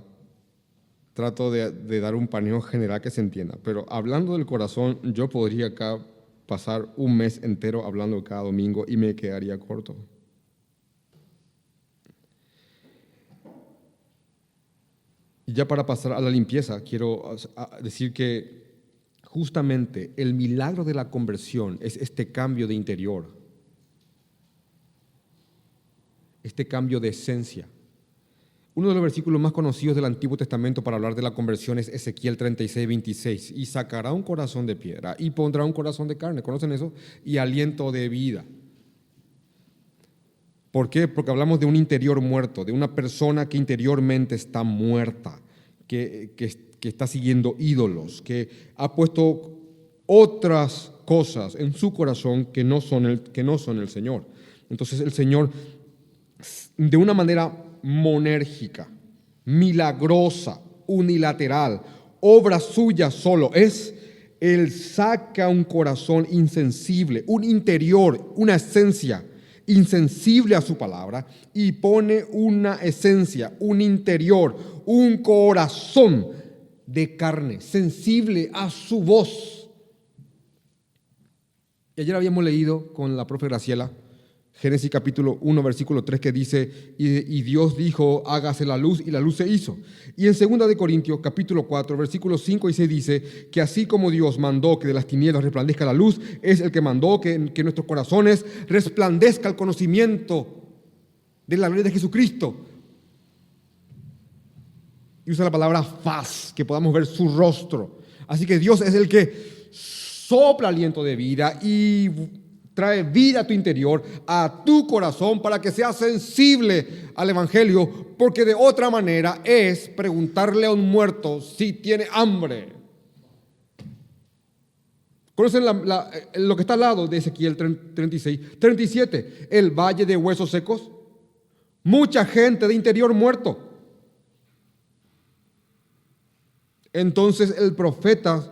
trato de, dar un paneo general que se entienda, pero hablando del corazón, yo podría acá pasar un mes entero hablando cada domingo y me quedaría corto. Y ya para pasar a la limpieza, quiero decir que justamente el milagro de la conversión es este cambio de interior, este cambio de esencia. Uno de los versículos más conocidos del Antiguo Testamento para hablar de la conversión es Ezequiel 36, 26. Y sacará un corazón de piedra y pondrá un corazón de carne. ¿Conocen eso? Y aliento de vida. ¿Por qué? Porque hablamos de un interior muerto, de una persona que interiormente está muerta, que, que está siguiendo ídolos, que ha puesto otras cosas en su corazón que no son el, que no son el Señor. Entonces el Señor, de una manera monérgica, milagrosa, unilateral, obra suya solo. Es, Él saca un corazón insensible, un interior, una esencia insensible a su palabra y pone una esencia, un interior, un corazón de carne, sensible a su voz. Y ayer habíamos leído con la profe Graciela Génesis capítulo 1, versículo 3 que dice, y, Dios dijo, hágase la luz, y la luz se hizo. Y en 2 de Corintios capítulo 4, versículos 5 y 6 dice, que así como Dios mandó que de las tinieblas resplandezca la luz, es el que mandó que, que nuestros corazones resplandezca el conocimiento de la gloria de Jesucristo. Y usa la palabra faz, que podamos ver su rostro. Así que Dios es el que sopla aliento de vida y trae vida a tu interior, a tu corazón, para que seas sensible al Evangelio, porque de otra manera es preguntarle a un muerto si tiene hambre. ¿Conocen eh, lo que está al lado de Ezequiel 36? 37, el valle de huesos secos. Mucha gente de interior muerto. Entonces el profeta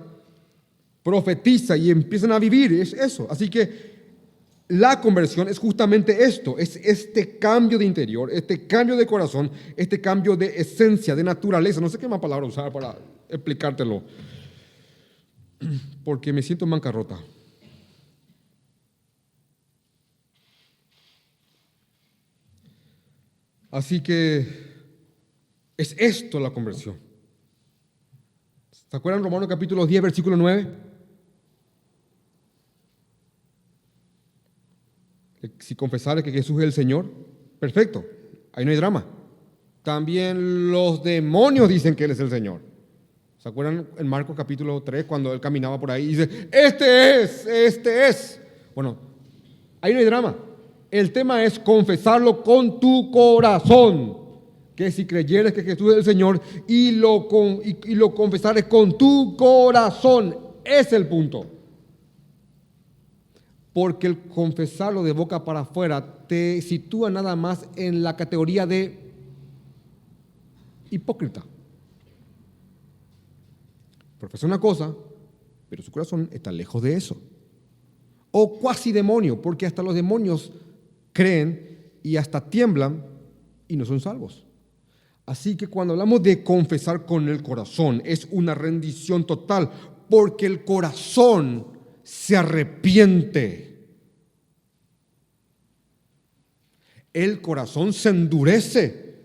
profetiza y empiezan a vivir, es eso. Así que la conversión es justamente esto, es este cambio de interior, este cambio de corazón, este cambio de esencia, de naturaleza. No sé qué más palabra usar para explicártelo, *clears throat* porque me siento en bancarrota. Así que es esto la conversión. ¿Se acuerdan Romanos capítulo 10, versículo 9? Si confesar que Jesús es el Señor, perfecto, ahí no hay drama. También los demonios dicen que Él es el Señor. ¿Se acuerdan en Marcos capítulo 3 cuando Él caminaba por ahí y dice, este es, este es? Bueno, ahí no hay drama. El tema es confesarlo con tu corazón. Que si creyeres que Jesús es el Señor y lo, y, y lo confesares con tu corazón, es el punto. Porque el confesarlo de boca para afuera te sitúa nada más en la categoría de hipócrita. Profesa una cosa, pero su corazón está lejos de eso. O cuasi demonio, porque hasta los demonios creen y hasta tiemblan y no son salvos. Así que cuando hablamos de confesar con el corazón, es una rendición total, porque el corazón se arrepiente. El corazón se endurece,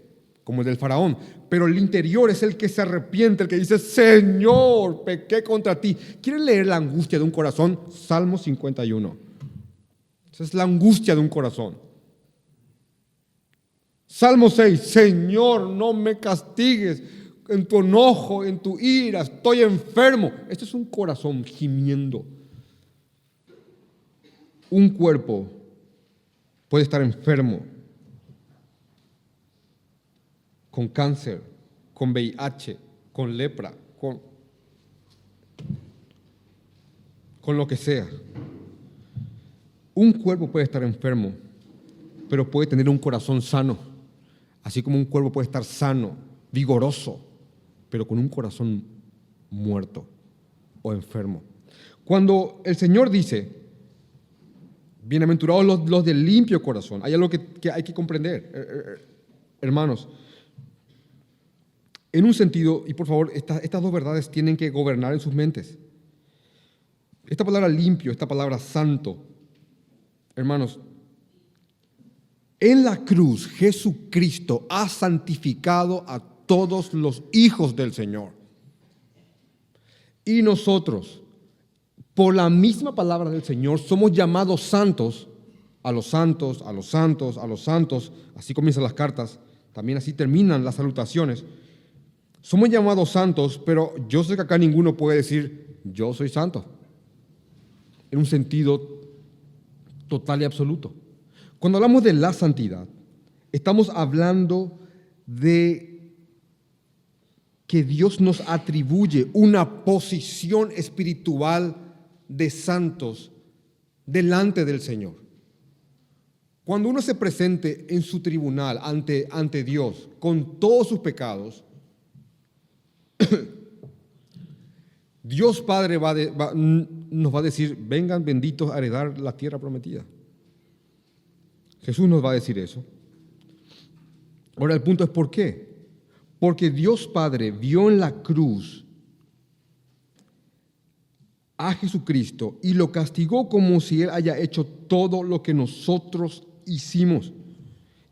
como el del faraón, pero el interior es el que se arrepiente, el que dice, Señor, pequé contra ti. ¿Quieren leer la angustia de un corazón? Salmo 51. Esa es la angustia de un corazón. Salmo 6, Señor, no me castigues en tu enojo, en tu ira, estoy enfermo. Este es un corazón gimiendo. Un cuerpo puede estar enfermo con cáncer, con VIH, con lepra, con, con lo que sea. Un cuerpo puede estar enfermo, pero puede tener un corazón sano, así como un cuerpo puede estar sano, vigoroso, pero con un corazón muerto o enfermo. Cuando el Señor dice, bienaventurados los, los de limpio corazón, hay algo que, que hay que comprender, eh, eh, eh, hermanos en un sentido, y por favor, estas dos verdades tienen que gobernar en sus mentes. Esta palabra limpio, esta palabra santo, hermanos, en la cruz Jesucristo ha santificado a todos los hijos del Señor. Y nosotros, por la misma palabra del Señor, somos llamados santos, a los santos, a los santos, a los santos, así comienzan las cartas, también así terminan las salutaciones. Somos llamados santos, pero yo sé que acá ninguno puede decir, yo soy santo, en un sentido total y absoluto. Cuando hablamos de la santidad, estamos hablando de que Dios nos atribuye una posición espiritual de santos delante del Señor. Cuando uno se presente en su tribunal ante, ante Dios con todos sus pecados, *clears throat* Dios Padre va nos va a decir, vengan benditos a heredar la tierra prometida. Jesús nos va a decir eso. Ahora el punto es ¿por qué? Porque Dios Padre vio en la cruz a Jesucristo y lo castigó como si Él haya hecho todo lo que nosotros hicimos.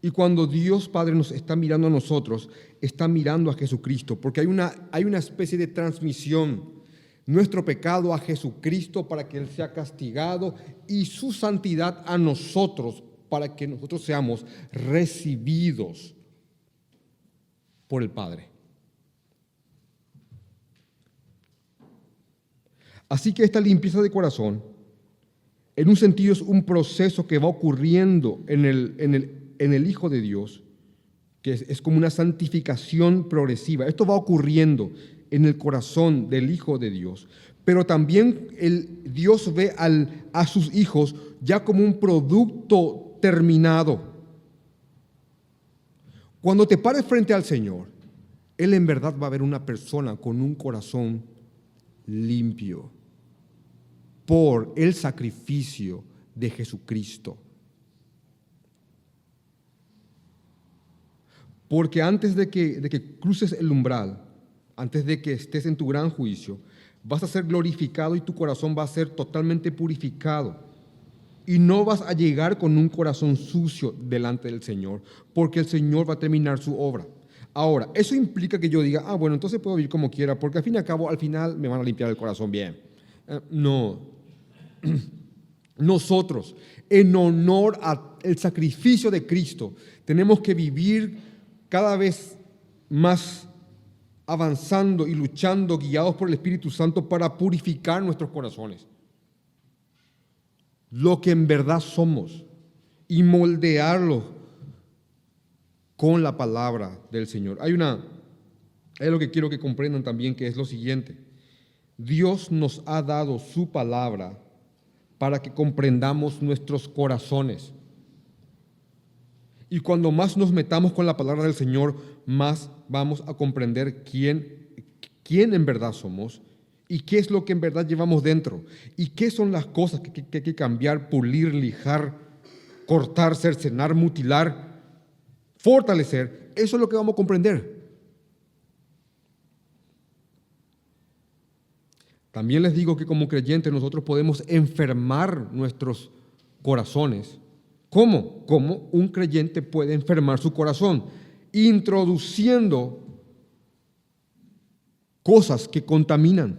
Y cuando Dios Padre nos está mirando a nosotros, está mirando a Jesucristo, porque hay una, hay una especie de transmisión. Nuestro pecado a Jesucristo para que Él sea castigado y su santidad a nosotros para que nosotros seamos recibidos por el Padre. Así que esta limpieza de corazón, en un sentido, es un proceso que va ocurriendo en el, en el, en el Hijo de Dios, que es, como una santificación progresiva. Esto va ocurriendo en el corazón del Hijo de Dios. Pero también el, Dios ve al, a sus hijos ya como un producto terminado. Cuando te pares frente al Señor, Él en verdad va a ver una persona con un corazón limpio por el sacrificio de Jesucristo. Porque antes de que, de que cruces el umbral, antes de que estés en tu gran juicio, vas a ser glorificado y tu corazón va a ser totalmente purificado. Y no vas a llegar con un corazón sucio delante del Señor, porque el Señor va a terminar su obra. Ahora, eso implica que yo diga, ah, bueno, entonces puedo vivir como quiera, porque al fin y al cabo, al final me van a limpiar el corazón bien. Eh, no. *clears throat* Nosotros, en honor al sacrificio de Cristo, tenemos que vivir cada vez más avanzando y luchando, guiados por el Espíritu Santo para purificar nuestros corazones. Lo que en verdad somos y moldearlo con la palabra del Señor. Hay una, es lo que quiero que comprendan también, que es lo siguiente. Dios nos ha dado su palabra para que comprendamos nuestros corazones. Y cuando más nos metamos con la palabra del Señor, más vamos a comprender quién, quién en verdad somos y qué es lo que en verdad llevamos dentro y qué son las cosas que, que hay que cambiar, pulir, lijar, cortar, cercenar, mutilar fortalecer, eso es lo que vamos a comprender. También les digo que como creyentes nosotros podemos enfermar nuestros corazones. ¿Cómo? ¿Cómo un creyente puede enfermar su corazón? Introduciendo cosas que contaminan.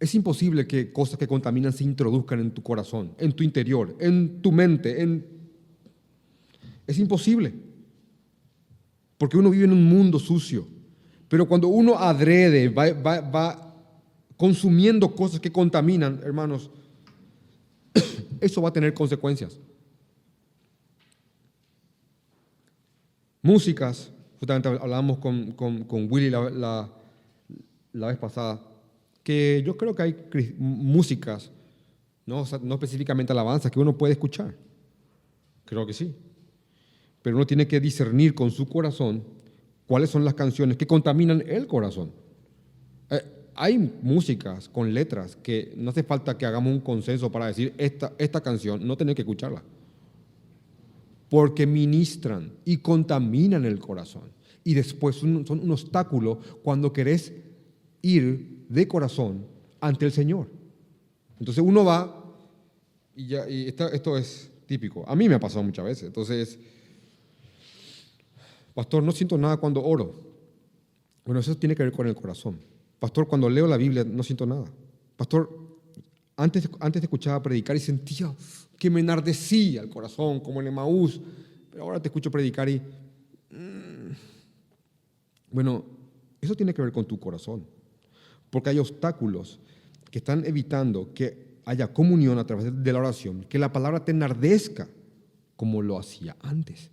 Es imposible que cosas que contaminan se introduzcan en tu corazón, en tu interior, en tu mente, en es imposible. Porque uno vive en un mundo sucio. Pero cuando uno adrede, va, consumiendo cosas que contaminan, hermanos, *coughs* eso va a tener consecuencias. Músicas, justamente hablábamos con, Willy la, la, vez pasada, que yo creo que hay músicas, no, no específicamente alabanzas, que uno puede escuchar. Creo que sí pero uno tiene que discernir con su corazón cuáles son las canciones que contaminan el corazón. Eh, hay músicas con letras que no hace falta que hagamos un consenso para decir esta, esta canción, no tener que escucharla. Porque ministran y contaminan el corazón. Y después son, un obstáculo cuando querés ir de corazón ante el Señor. Entonces uno va, y, ya, y esto es típico, a mí me ha pasado muchas veces. Entonces Pastor, no siento nada cuando oro. Bueno, eso tiene que ver con el corazón. Pastor, cuando leo la Biblia no siento nada. Pastor, antes, antes te escuchaba predicar y sentía que me enardecía el corazón, como en Emaús. Pero ahora te escucho predicar y... Mm, bueno, eso tiene que ver con tu corazón. Porque hay obstáculos que están evitando que haya comunión a través de la oración, que la palabra te enardezca como lo hacía antes.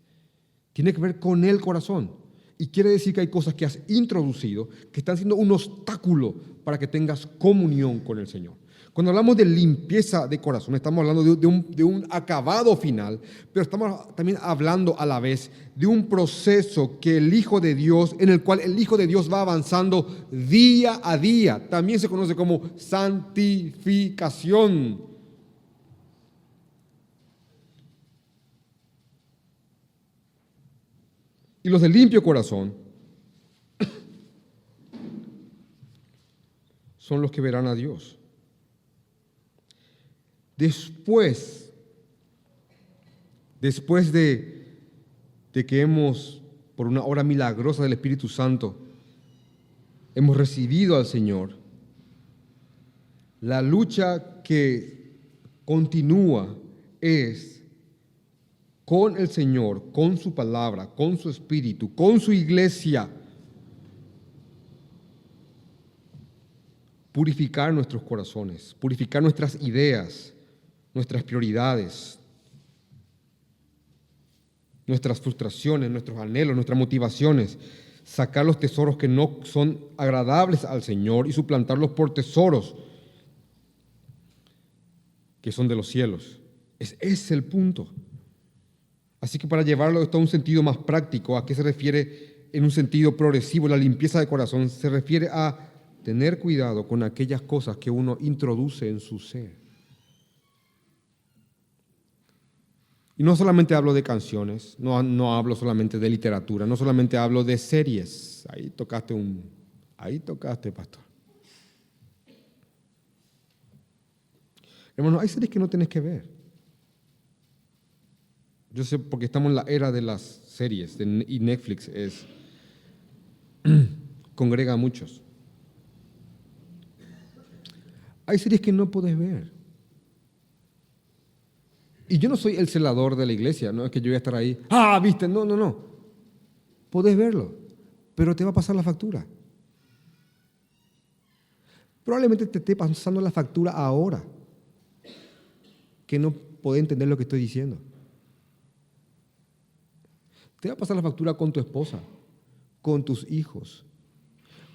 Tiene que ver con el corazón. Y quiere decir que hay cosas que has introducido que están siendo un obstáculo para que tengas comunión con el Señor. Cuando hablamos de limpieza de corazón, estamos hablando de, un, acabado final, pero estamos también hablando a la vez de un proceso que el Hijo de Dios, en el cual el Hijo de Dios va avanzando día a día. También se conoce como santificación. Y los de limpio corazón son los que verán a Dios. Después, después de, de que hemos, por una obra milagrosa del Espíritu Santo, hemos recibido al Señor, la lucha que continúa es con el Señor, con su palabra, con su espíritu, con su iglesia, purificar nuestros corazones, purificar nuestras ideas, nuestras prioridades, nuestras frustraciones, nuestros anhelos, nuestras motivaciones, sacar los tesoros que no son agradables al Señor y suplantarlos por tesoros que son de los cielos. Es, el punto. Así que para llevarlo esto a un sentido más práctico, ¿a qué se refiere en un sentido progresivo la limpieza de corazón? Se refiere a tener cuidado con aquellas cosas que uno introduce en su ser. Y no solamente hablo de canciones, no, no hablo solamente de literatura, no solamente hablo de series. Ahí tocaste un, ahí tocaste, pastor. Hermano, hay series que no tienes que ver. Yo sé porque estamos en la era de las series y Netflix es *clears throat* congrega a muchos. Hay series que no puedes ver. Y yo no soy el celador de la iglesia, no es que yo voy a estar ahí, ah, viste, no, no, no. Puedes verlo, pero te va a pasar la factura. Probablemente te esté pasando la factura ahora, que no puede entender lo que estoy diciendo. Te va a pasar la factura con tu esposa, con tus hijos.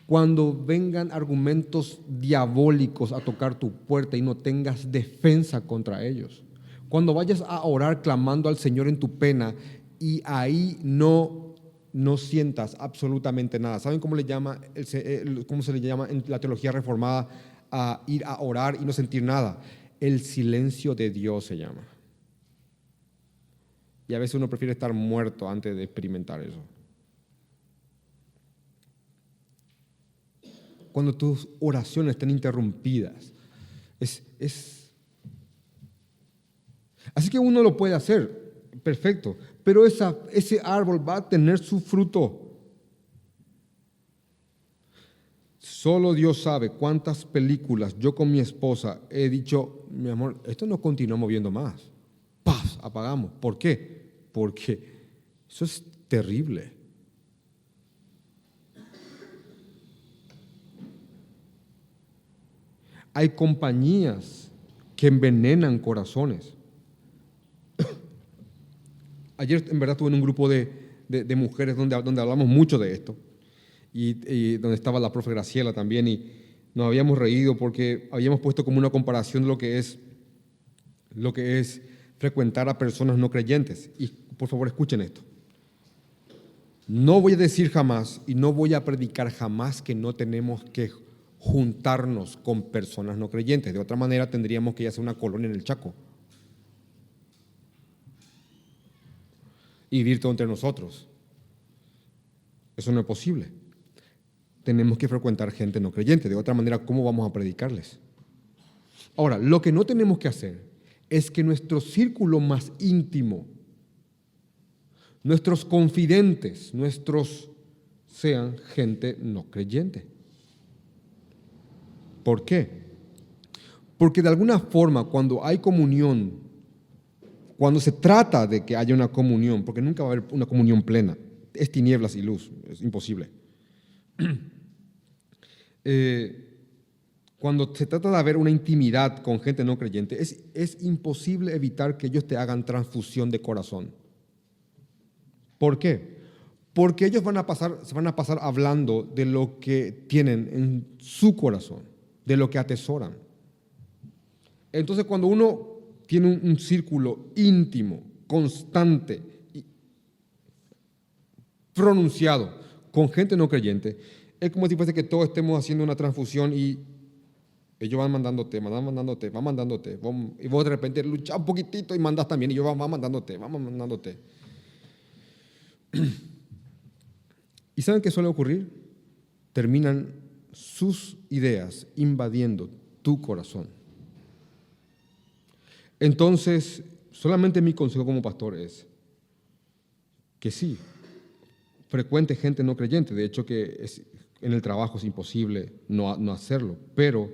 Cuando vengan argumentos diabólicos a tocar tu puerta y no tengas defensa contra ellos. Cuando vayas a orar clamando al Señor en tu pena y ahí no, no sientas absolutamente nada. ¿Saben cómo, le llama, cómo se le llama en la teología reformada a ir a orar y no sentir nada? El silencio de Dios se llama. Y a veces uno prefiere estar muerto antes de experimentar eso. Cuando tus oraciones están interrumpidas. Es, es... Así que uno lo puede hacer, perfecto, pero esa, ese árbol va a tener su fruto. Solo Dios sabe cuántas películas yo con mi esposa he dicho, mi amor, esto no continúa moviendo más. ¡Paz! Apagamos. ¿Por qué? Porque eso es terrible. Hay compañías que envenenan corazones. *coughs* Ayer en verdad estuve en un grupo de, mujeres donde, donde, hablamos mucho de esto y, y, donde estaba la profe Graciela también y nos habíamos reído porque habíamos puesto como una comparación de lo que es, lo que es frecuentar a personas no creyentes. Y por favor, escuchen esto. No voy a decir jamás y no voy a predicar jamás que no tenemos que juntarnos con personas no creyentes. De otra manera tendríamos que hacer una colonia en el Chaco. Y vivir todo entre nosotros. Eso no es posible. Tenemos que frecuentar gente no creyente. De otra manera, ¿cómo vamos a predicarles? Ahora, lo que no tenemos que hacer es que nuestro círculo más íntimo nuestros confidentes, nuestros sean gente no creyente. ¿Por qué? Porque de alguna forma cuando hay comunión, cuando se trata de que haya una comunión, porque nunca va a haber una comunión plena, es tinieblas y luz, es imposible. *clears throat* Eh, cuando se trata de haber una intimidad con gente no creyente, es, es imposible evitar que ellos te hagan transfusión de corazón. ¿Por qué? Porque ellos van a pasar, se van a pasar hablando de lo que tienen en su corazón, de lo que atesoran. Entonces cuando uno tiene un, círculo íntimo, constante, y pronunciado con gente no creyente, es como si fuese que todos estemos haciendo una transfusión y ellos van mandándote, van mandándote, van mandándote. Y vos de repente luchas un poquitito y mandas también. Y ellos van, van mandándote, van mandándote. *clears throat* ¿Y saben qué suele ocurrir? Terminan sus ideas invadiendo tu corazón. Entonces, solamente mi consejo como pastor es que sí, frecuente gente no creyente. De hecho, que en el trabajo es imposible no, no hacerlo. Pero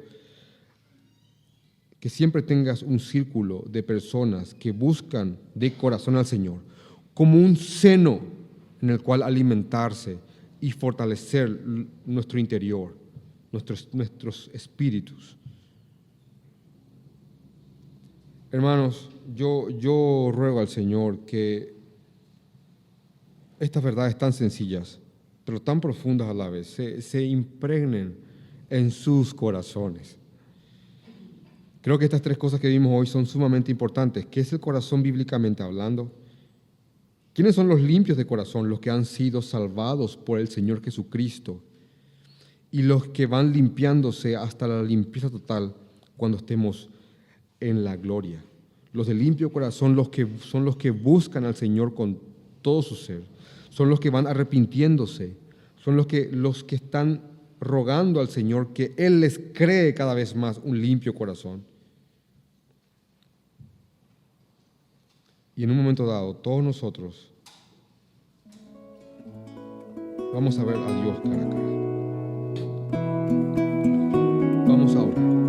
que siempre tengas un círculo de personas que buscan de corazón al Señor, como un seno en el cual alimentarse y fortalecer nuestro interior, nuestros, nuestros espíritus. Hermanos, yo, yo ruego al Señor que estas verdades tan sencillas, pero tan profundas a la vez, se, se impregnen en sus corazones Creo que estas tres cosas que vimos hoy son sumamente importantes. ¿Qué es el corazón bíblicamente hablando? ¿Quiénes son los limpios de corazón? Los que han sido salvados por el Señor Jesucristo y los que van limpiándose hasta la limpieza total cuando estemos en la gloria. Los de limpio corazón los que, son los que buscan al Señor con todo su ser, son los que van arrepintiéndose, son los que, los que están rogando al Señor que Él les cree cada vez más un limpio corazón. Y en un momento dado, todos nosotros vamos a ver a Dios cara a cara. Vamos a orar.